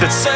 That's.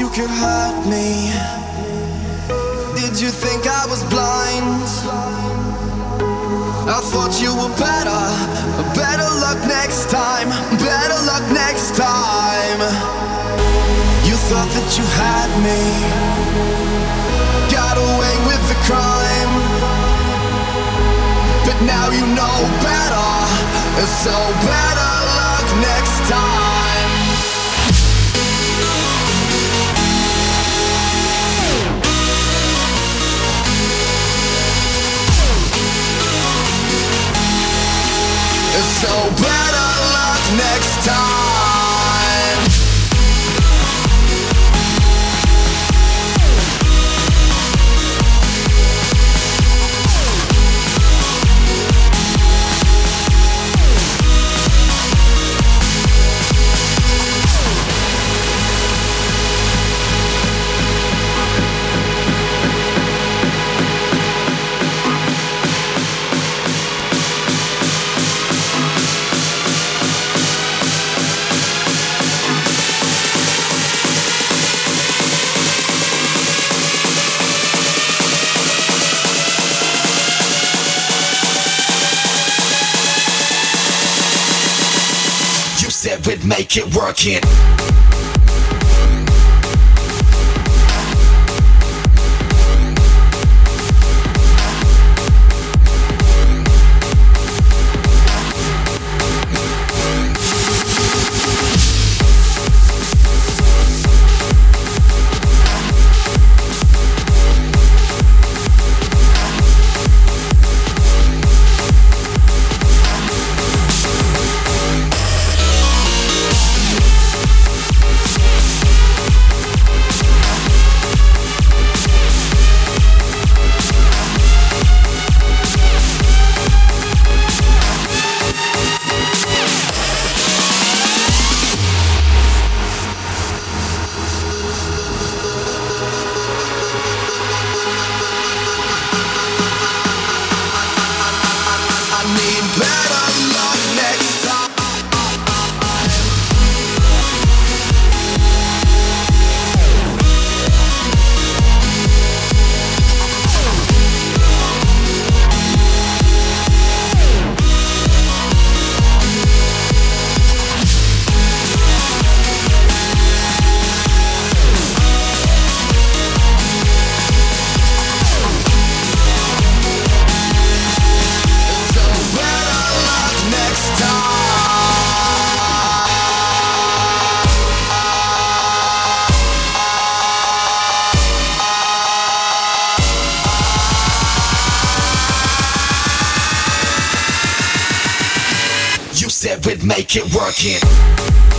you could hurt me? Did you think I was blind? I thought you were better. Better luck next time. Better luck next time. You thought that you had me. Got away with the crime. But now you know better. So better luck next So better luck next time. it, make it work it. We'd it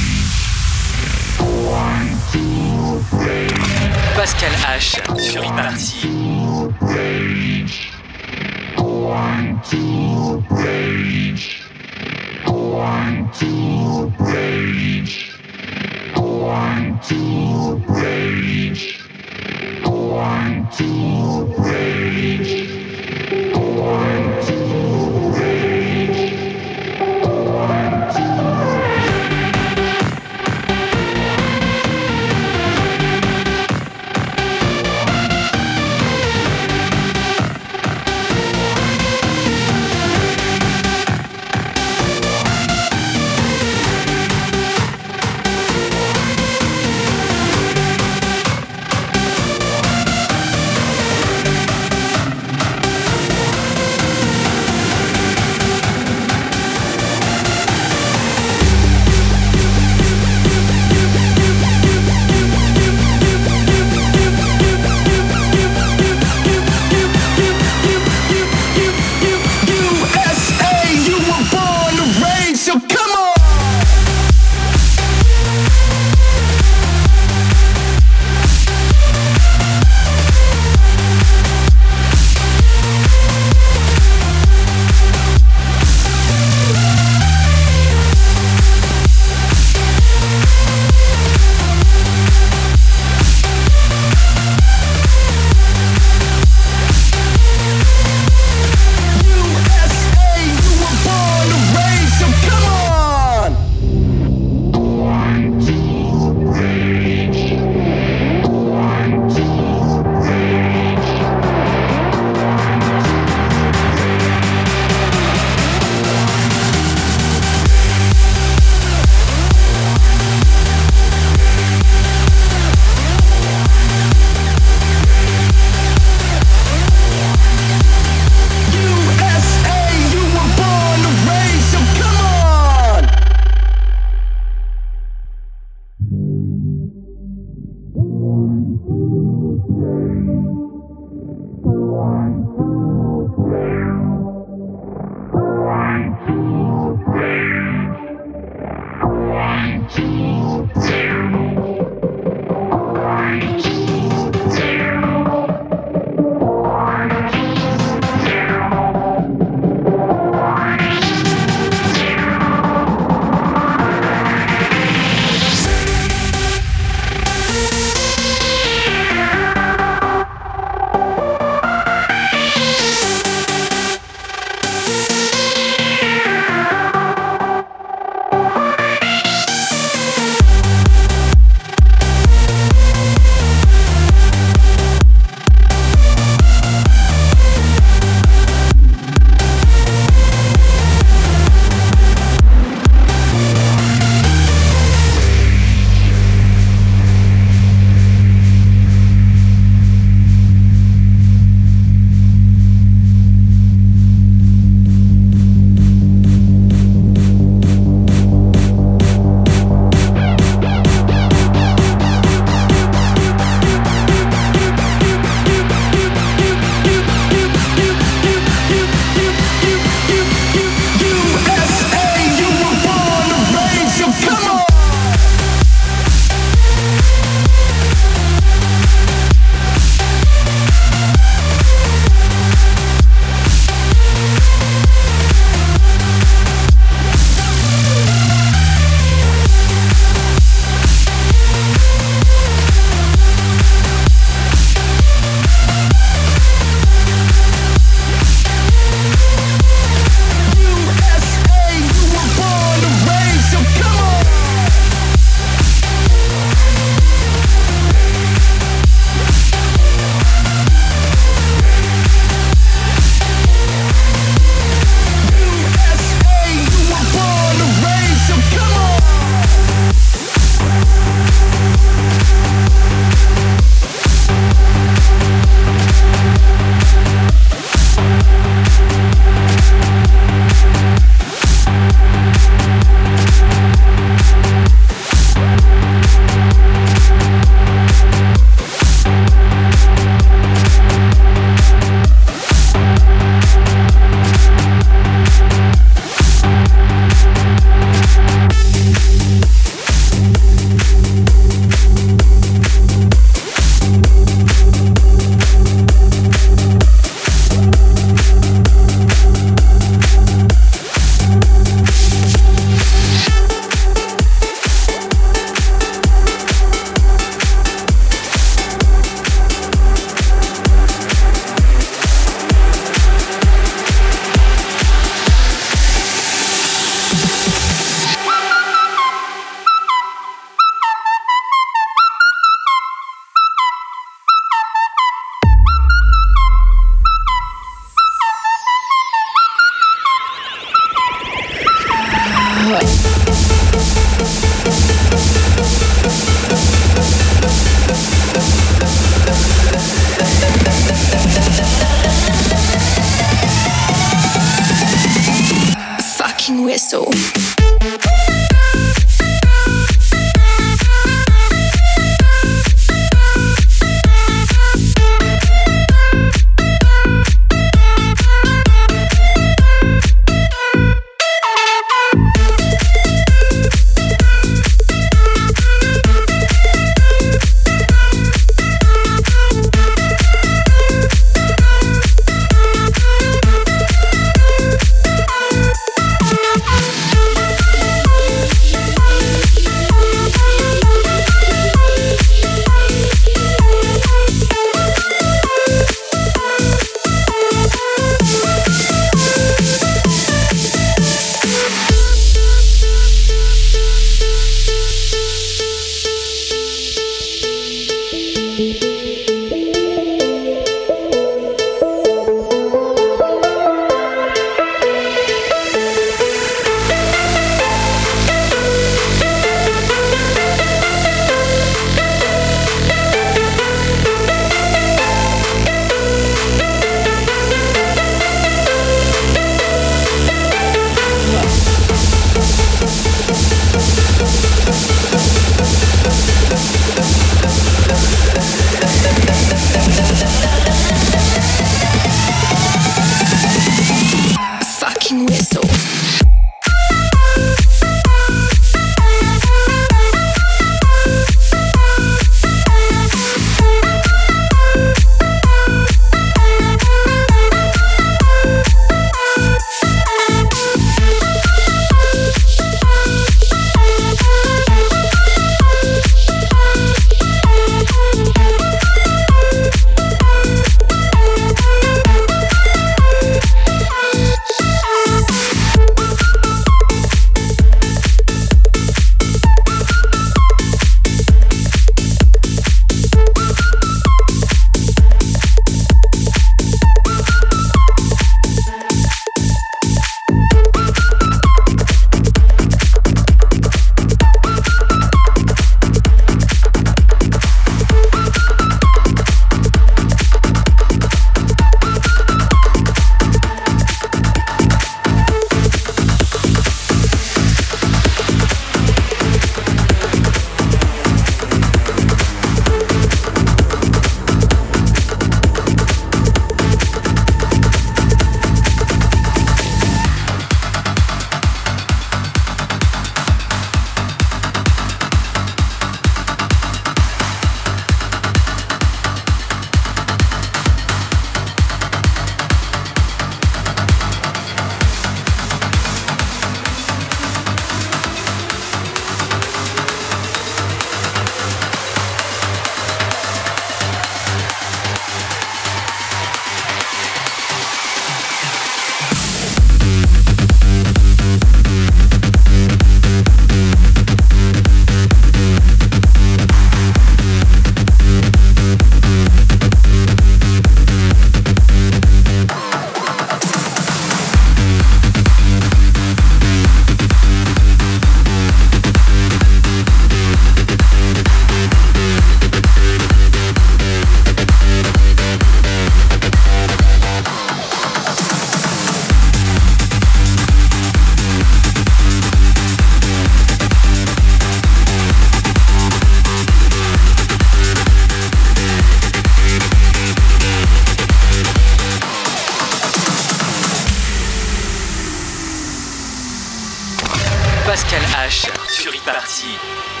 parti.